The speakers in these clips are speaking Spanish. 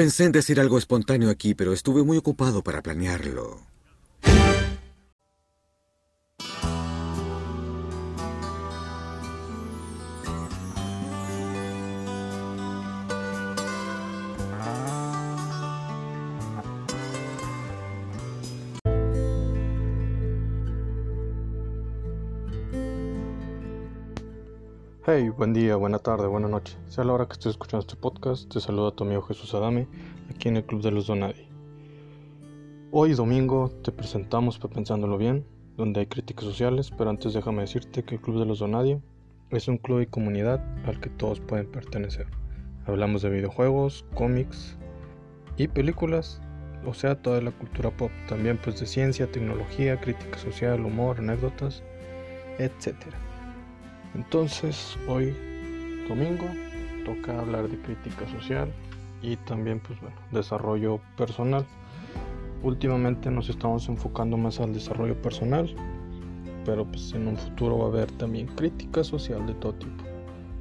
Pensé en decir algo espontáneo aquí, pero estuve muy ocupado para planearlo. Buen día, buena tarde, buena noche. Sea la hora que estés escuchando este podcast, te saluda tu amigo Jesús Adame, aquí en el Club de los Donadi. Hoy domingo te presentamos Pensándolo Bien, donde hay críticas sociales, pero antes déjame decirte que el Club de los Donadi es un club y comunidad al que todos pueden pertenecer. Hablamos de videojuegos, cómics y películas, o sea, toda la cultura pop, también pues de ciencia, tecnología, crítica social, humor, anécdotas, etcétera. Entonces, hoy, domingo, toca hablar de crítica social y también, pues bueno, desarrollo personal. Últimamente nos estamos enfocando más al desarrollo personal, pero pues en un futuro va a haber también crítica social de todo tipo.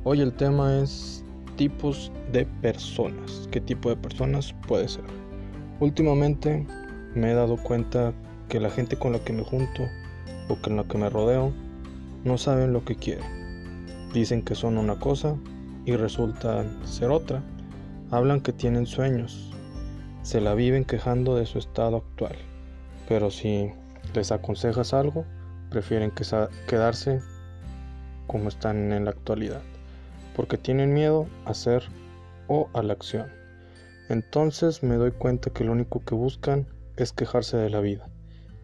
Hoy el tema es tipos de personas. ¿Qué tipo de personas puede ser? Últimamente me he dado cuenta que la gente con la que me junto o con la que me rodeo no saben lo que quieren Dicen que son una cosa y resultan ser otra. Hablan que tienen sueños. Se la viven quejando de su estado actual. Pero si les aconsejas algo, prefieren quedarse como están en la actualidad. Porque tienen miedo a ser o a la acción. Entonces me doy cuenta que lo único que buscan es quejarse de la vida,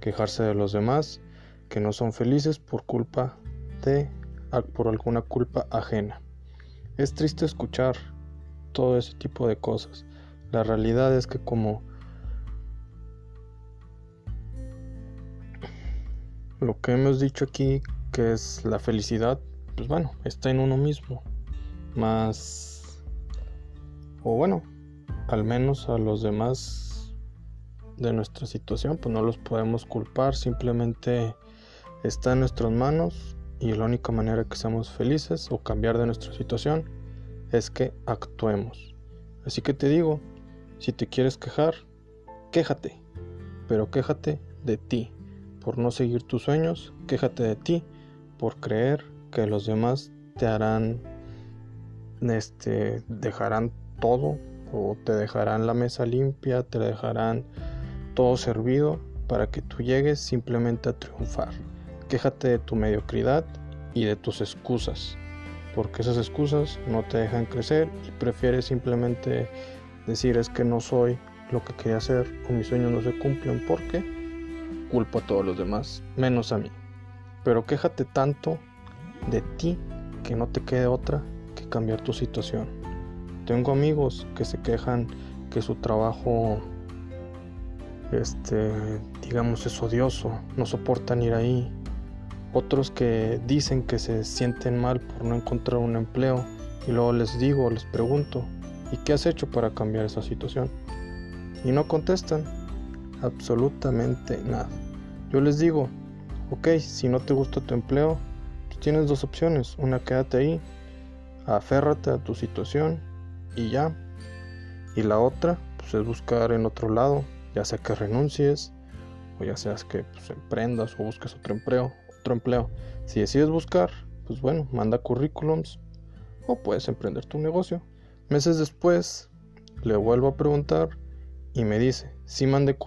quejarse de los demás que no son felices por culpa de por alguna culpa ajena. Es triste escuchar todo ese tipo de cosas. La realidad es que como lo que hemos dicho aquí, que es la felicidad, pues bueno, está en uno mismo. Más... O bueno, al menos a los demás de nuestra situación, pues no los podemos culpar, simplemente está en nuestras manos y la única manera que seamos felices o cambiar de nuestra situación es que actuemos. Así que te digo, si te quieres quejar, quéjate, pero quéjate de ti, por no seguir tus sueños, quéjate de ti, por creer que los demás te harán, este, dejarán todo o te dejarán la mesa limpia, te dejarán todo servido para que tú llegues simplemente a triunfar. Quéjate de tu mediocridad y de tus excusas, porque esas excusas no te dejan crecer y prefieres simplemente decir es que no soy lo que quería hacer o mis sueños no se cumplen porque culpo a todos los demás, menos a mí. Pero quéjate tanto de ti que no te quede otra que cambiar tu situación. Tengo amigos que se quejan que su trabajo este digamos es odioso, no soportan ir ahí, otros que dicen que se sienten mal por no encontrar un empleo y luego les digo, les pregunto, ¿y qué has hecho para cambiar esa situación? Y no contestan absolutamente nada. Yo les digo, ok, si no te gusta tu empleo, pues tienes dos opciones. Una, quédate ahí, aférrate a tu situación y ya. Y la otra, pues es buscar en otro lado, ya sea que renuncies o ya seas que pues, emprendas o busques otro empleo empleo. Si decides buscar, pues bueno, manda currículums o puedes emprender tu negocio. Meses después, le vuelvo a preguntar y me dice, sí mandé,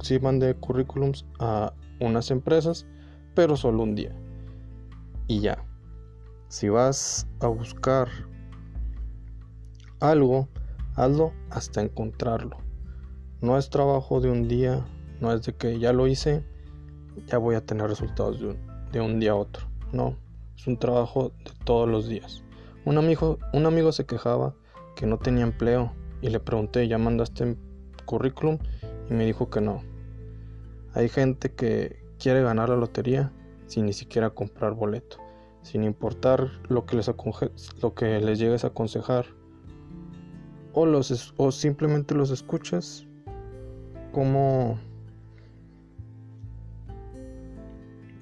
sí mandé currículums a unas empresas, pero solo un día. Y ya. Si vas a buscar algo, hazlo hasta encontrarlo. No es trabajo de un día, no es de que ya lo hice, ya voy a tener resultados de un, de un día a otro. No, es un trabajo de todos los días. Un amigo, un amigo se quejaba que no tenía empleo y le pregunté, ¿ya mandaste currículum? Y me dijo que no. Hay gente que quiere ganar la lotería sin ni siquiera comprar boleto, sin importar lo que les, lo que les llegues a aconsejar. O, los, o simplemente los escuchas como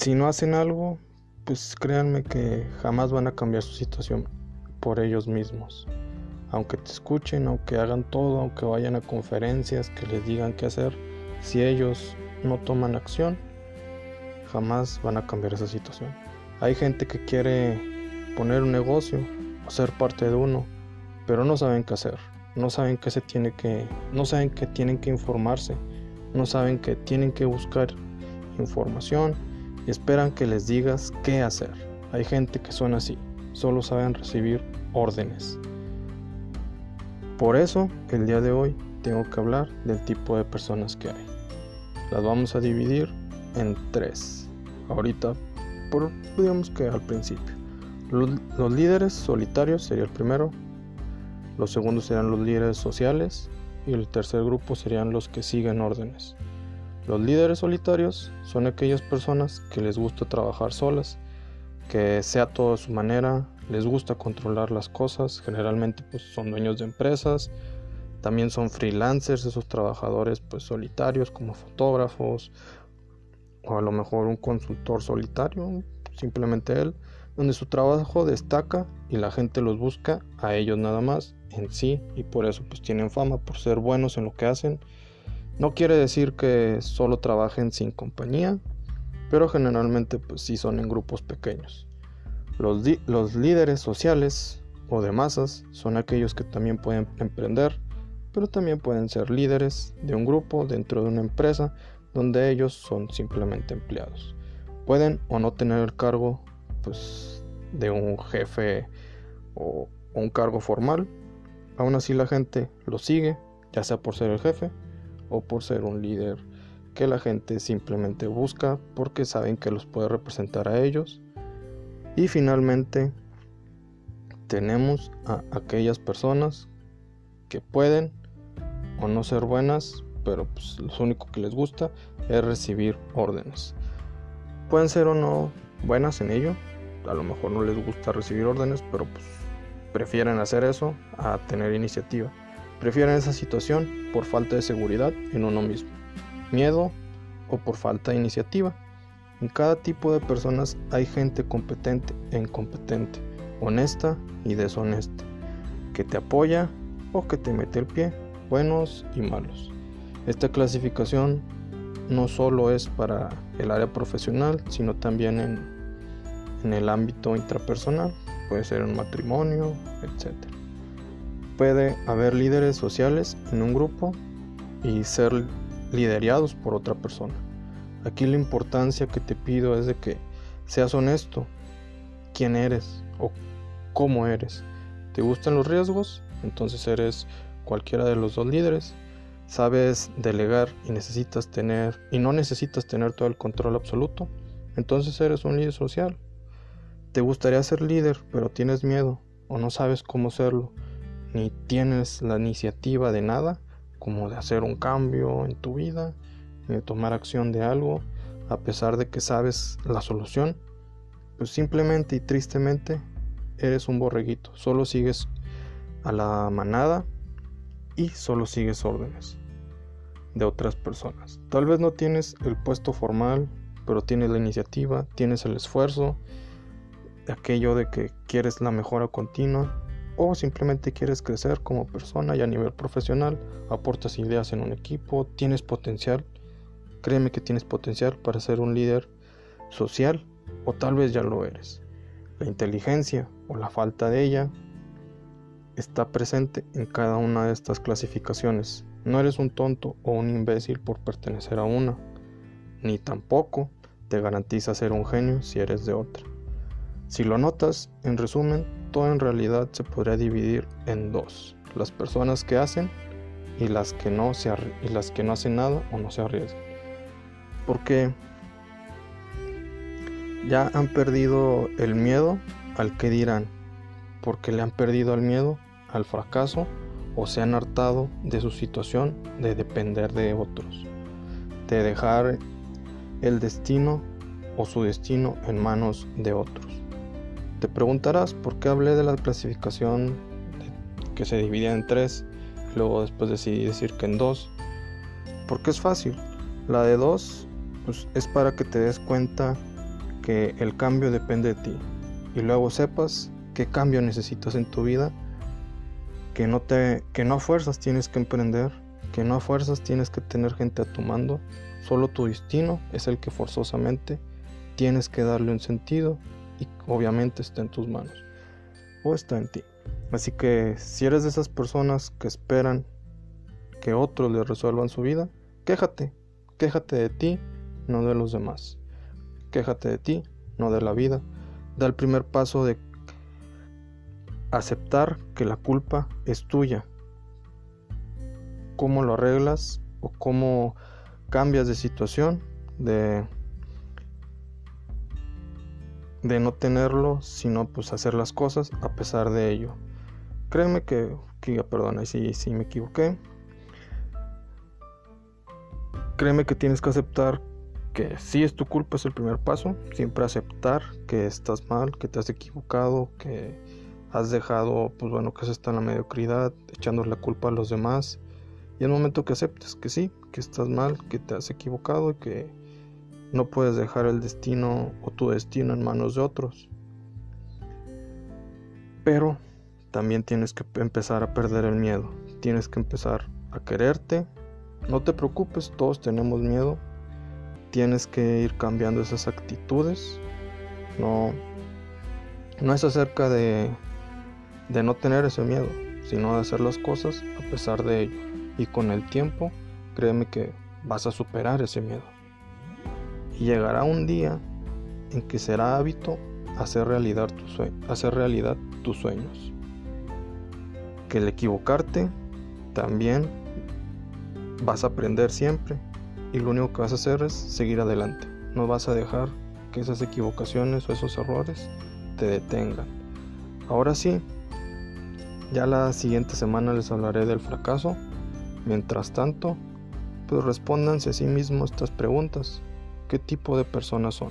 si no hacen algo, pues créanme que jamás van a cambiar su situación por ellos mismos. aunque te escuchen, aunque hagan todo, aunque vayan a conferencias que les digan qué hacer, si ellos no toman acción, jamás van a cambiar esa situación. Hay gente que quiere poner un negocio o ser parte de uno, pero no saben qué hacer, no saben que se tiene que, no saben que tienen que informarse, no saben que tienen que buscar información y esperan que les digas qué hacer. Hay gente que son así, solo saben recibir órdenes. Por eso, el día de hoy tengo que hablar del tipo de personas que hay. Las vamos a dividir en tres. Ahorita, por, digamos que al principio. Los, los líderes solitarios sería el primero. Los segundos serían los líderes sociales. Y el tercer grupo serían los que siguen órdenes. Los líderes solitarios son aquellas personas que les gusta trabajar solas, que sea todo a su manera, les gusta controlar las cosas, generalmente pues son dueños de empresas, también son freelancers, esos trabajadores pues solitarios como fotógrafos o a lo mejor un consultor solitario, simplemente él, donde su trabajo destaca y la gente los busca a ellos nada más en sí y por eso pues tienen fama por ser buenos en lo que hacen no quiere decir que solo trabajen sin compañía, pero generalmente pues sí son en grupos pequeños. Los, líderes sociales o de masas son aquellos que también pueden emprender, pero también pueden ser líderes de un grupo dentro de una empresa donde ellos son simplemente empleados. Pueden o no tener el cargo pues, de un jefe o un cargo formal, aún así la gente lo sigue, ya sea por ser el jefe o por ser un líder que la gente simplemente busca porque saben que los puede representar a ellos. Y finalmente tenemos a aquellas personas que pueden o no ser buenas, pero pues lo único que les gusta es recibir órdenes. Pueden ser o no buenas en ello, a lo mejor no les gusta recibir órdenes, pero pues prefieren hacer eso a tener iniciativa. Prefieren esa situación por falta de seguridad en uno mismo, miedo o por falta de iniciativa. En cada tipo de personas hay gente competente e incompetente, honesta y deshonesta, que te apoya o que te mete el pie, buenos y malos. Esta clasificación no solo es para el área profesional, sino también en, el ámbito intrapersonal, puede ser un matrimonio, etc puede haber líderes sociales en un grupo y ser liderados por otra persona. Aquí la importancia que te pido es de que seas honesto, quién eres o cómo eres. ¿Te gustan los riesgos? Entonces eres cualquiera de los dos líderes. Sabes delegar y necesitas tener y no necesitas tener todo el control absoluto. Entonces eres un líder social. Te gustaría ser líder, pero tienes miedo o no sabes cómo serlo ni tienes la iniciativa de nada, como de hacer un cambio en tu vida, ni de tomar acción de algo, a pesar de que sabes la solución, pues simplemente y tristemente eres un borreguito, solo sigues a la manada y solo sigues órdenes de otras personas. Tal vez no tienes el puesto formal, pero tienes la iniciativa, tienes el esfuerzo, aquello de que quieres la mejora continua o simplemente quieres crecer como persona y a nivel profesional, aportas ideas en un equipo, tienes potencial, créeme que tienes potencial para ser un líder social o tal vez ya lo eres. La inteligencia o la falta de ella está presente en cada una de estas clasificaciones. No eres un tonto o un imbécil por pertenecer a una, ni tampoco te garantiza ser un genio si eres de otra. Si lo notas, en resumen, todo en realidad se podría dividir en dos, las personas que hacen y las que no, se y las que no hacen nada o no se arriesgan. Porque ya han perdido el miedo al que dirán, porque le han perdido el miedo al fracaso o se han hartado de su situación de depender de otros, de dejar el destino o su destino en manos de otros. Te preguntarás por qué hablé de la clasificación que se divide en tres, luego después decidí decir que en dos. Porque es fácil. La de dos pues, es para que te des cuenta que el cambio depende de ti y luego sepas qué cambio necesitas en tu vida que no te que no a fuerzas tienes que emprender, que no a fuerzas tienes que tener gente a tu mando, solo tu destino es el que forzosamente tienes que darle un sentido obviamente está en tus manos o está en ti. Así que si eres de esas personas que esperan que otros le resuelvan su vida, quéjate, quéjate de ti, no de los demás. Quéjate de ti, no de la vida. Da el primer paso de aceptar que la culpa es tuya. Cómo lo arreglas o cómo cambias de situación, de de no tenerlo, sino pues hacer las cosas a pesar de ello. Créeme que, que perdón, si, si me equivoqué. Créeme que tienes que aceptar que si es tu culpa, es el primer paso. Siempre aceptar que estás mal, que te has equivocado, que has dejado, pues bueno, que se está en la mediocridad, echando la culpa a los demás. Y el momento que aceptes que sí, que estás mal, que te has equivocado y que no puedes dejar el destino o tu destino en manos de otros. Pero también tienes que empezar a perder el miedo. Tienes que empezar a quererte. No te preocupes, todos tenemos miedo. Tienes que ir cambiando esas actitudes. No, no es acerca de, de no tener ese miedo, sino de hacer las cosas a pesar de ello. Y con el tiempo, créeme que vas a superar ese miedo. Y llegará un día en que será hábito hacer realidad, hacer realidad tus sueños. Que el equivocarte también vas a aprender siempre y lo único que vas a hacer es seguir adelante. No vas a dejar que esas equivocaciones o esos errores te detengan. Ahora sí, ya la siguiente semana les hablaré del fracaso. Mientras tanto, pues respóndanse a sí mismos estas preguntas qué tipo de personas son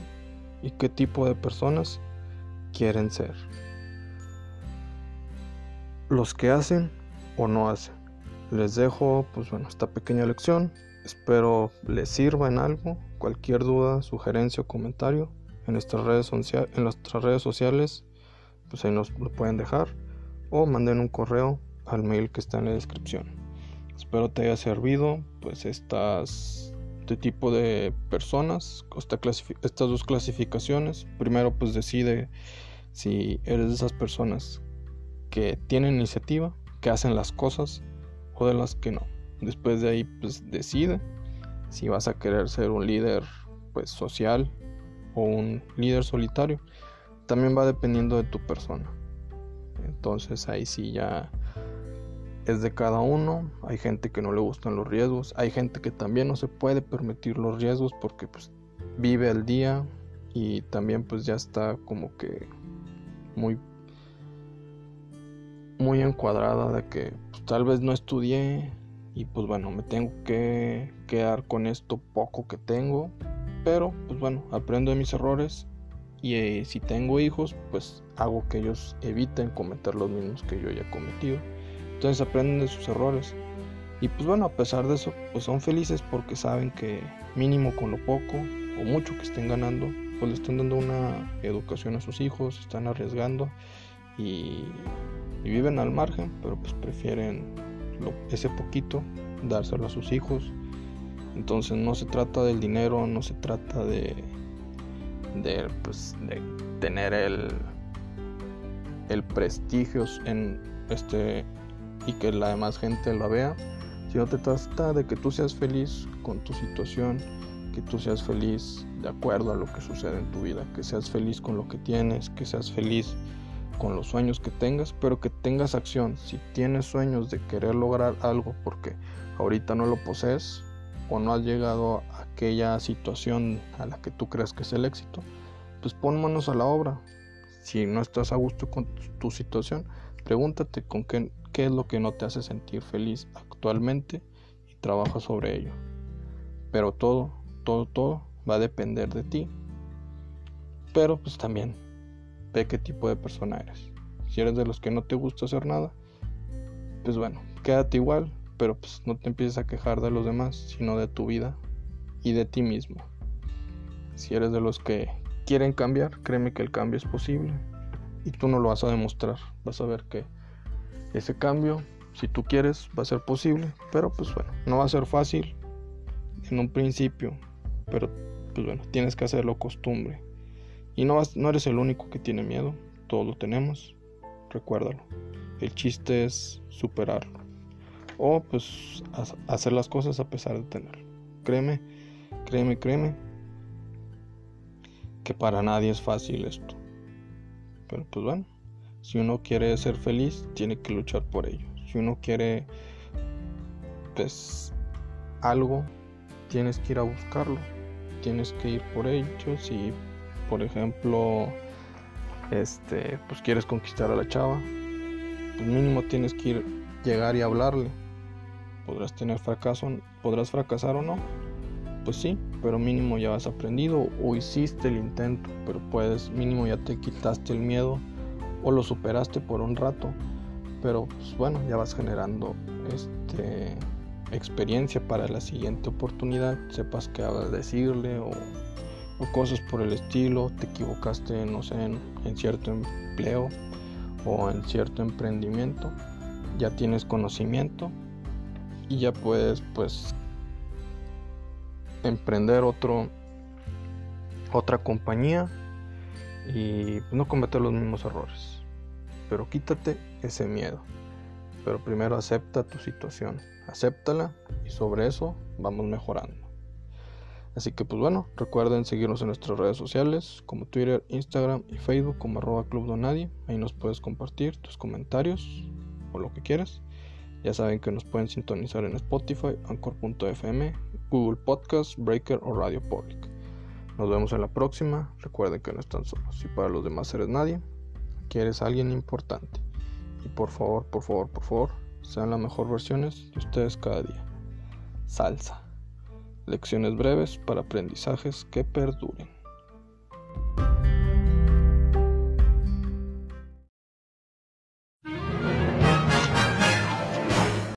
y qué tipo de personas quieren ser. Los que hacen o no hacen. Les dejo pues bueno esta pequeña lección. Espero les sirva en algo. Cualquier duda, sugerencia o comentario en nuestras redes, en nuestras redes sociales, pues ahí nos lo pueden dejar o manden un correo al mail que está en la descripción. Espero te haya servido pues estas este tipo de personas, estas dos clasificaciones. Primero pues decide si eres de esas personas que tienen iniciativa, que hacen las cosas o de las que no. Después de ahí pues decide si vas a querer ser un líder pues social o un líder solitario. También va dependiendo de tu persona. Entonces ahí sí ya es de cada uno. Hay gente que no le gustan los riesgos. Hay gente que también no se puede permitir los riesgos porque pues vive al día y también pues ya está como que muy muy encuadrada de que pues, tal vez no estudié y pues bueno, me tengo que quedar con esto poco que tengo, pero pues bueno, aprendo de mis errores y eh, si tengo hijos, pues hago que ellos eviten cometer los mismos que yo ya he cometido. Entonces aprenden de sus errores. Y pues bueno, a pesar de eso, pues son felices porque saben que mínimo con lo poco o mucho que estén ganando, pues le están dando una educación a sus hijos, están arriesgando y, viven al margen, pero pues prefieren ese poquito dárselo a sus hijos. Entonces no se trata del dinero, no se trata de, de, pues, de tener el, el prestigio en este y que la demás gente lo vea, sino te trata de que tú seas feliz con tu situación, que tú seas feliz de acuerdo a lo que sucede en tu vida, que seas feliz con lo que tienes, que seas feliz con los sueños que tengas, pero que tengas acción. Si tienes sueños de querer lograr algo porque ahorita no lo posees o no has llegado a aquella situación a la que tú creas que es el éxito, pues pon manos a la obra. Si no estás a gusto con tu situación, pregúntate con qué qué es lo que no te hace sentir feliz actualmente y trabaja sobre ello. Pero todo, todo, todo va a depender de ti. Pero pues también ve qué tipo de persona eres. Si eres de los que no te gusta hacer nada, pues bueno, quédate igual, pero pues no te empieces a quejar de los demás, sino de tu vida y de ti mismo. Si eres de los que quieren cambiar, créeme que el cambio es posible y tú no lo vas a demostrar. Vas a ver que ese cambio si tú quieres va a ser posible, pero pues bueno, no va a ser fácil en un principio, pero pues bueno, tienes que hacerlo costumbre. Y no, no eres el único que tiene miedo, todos lo tenemos, recuérdalo. El chiste es superarlo. O pues hacer las cosas a pesar de tenerlo. Créeme, créeme, créeme que para nadie es fácil esto. Pero pues bueno, si uno quiere ser feliz, tiene que luchar por ello. Si uno quiere pues algo, tienes que ir a buscarlo. Tienes que ir por ello. Si por ejemplo este pues quieres conquistar a la chava, pues mínimo tienes que ir llegar y hablarle. Podrás tener fracaso, podrás fracasar o no. Pues sí, pero mínimo ya has aprendido o hiciste el intento, pero puedes mínimo ya te quitaste el miedo o lo superaste por un rato, pero pues bueno, ya vas generando este experiencia para la siguiente oportunidad, sepas qué decirle o, cosas por el estilo, te equivocaste, no sé, en, en cierto empleo o en cierto emprendimiento, ya tienes conocimiento y ya puedes pues emprender otro otra compañía y no cometer los mismos errores. Pero quítate ese miedo. Pero primero acepta tu situación, acéptala y sobre eso vamos mejorando. Así que pues bueno, recuerden seguirnos en nuestras redes sociales como Twitter, Instagram y Facebook como arroba Club Donadie. Ahí nos puedes compartir tus comentarios o lo que quieras. Ya saben que nos pueden sintonizar en Spotify, Anchor.fm, Google Podcast, Breaker o Radio Public. Nos vemos en la próxima. Recuerden que no están solos. Y para los demás eres nadie, aquí eres alguien importante. Y por favor, por favor, por favor, sean las mejores versiones de ustedes cada día. Salsa. Lecciones breves para aprendizajes que perduren.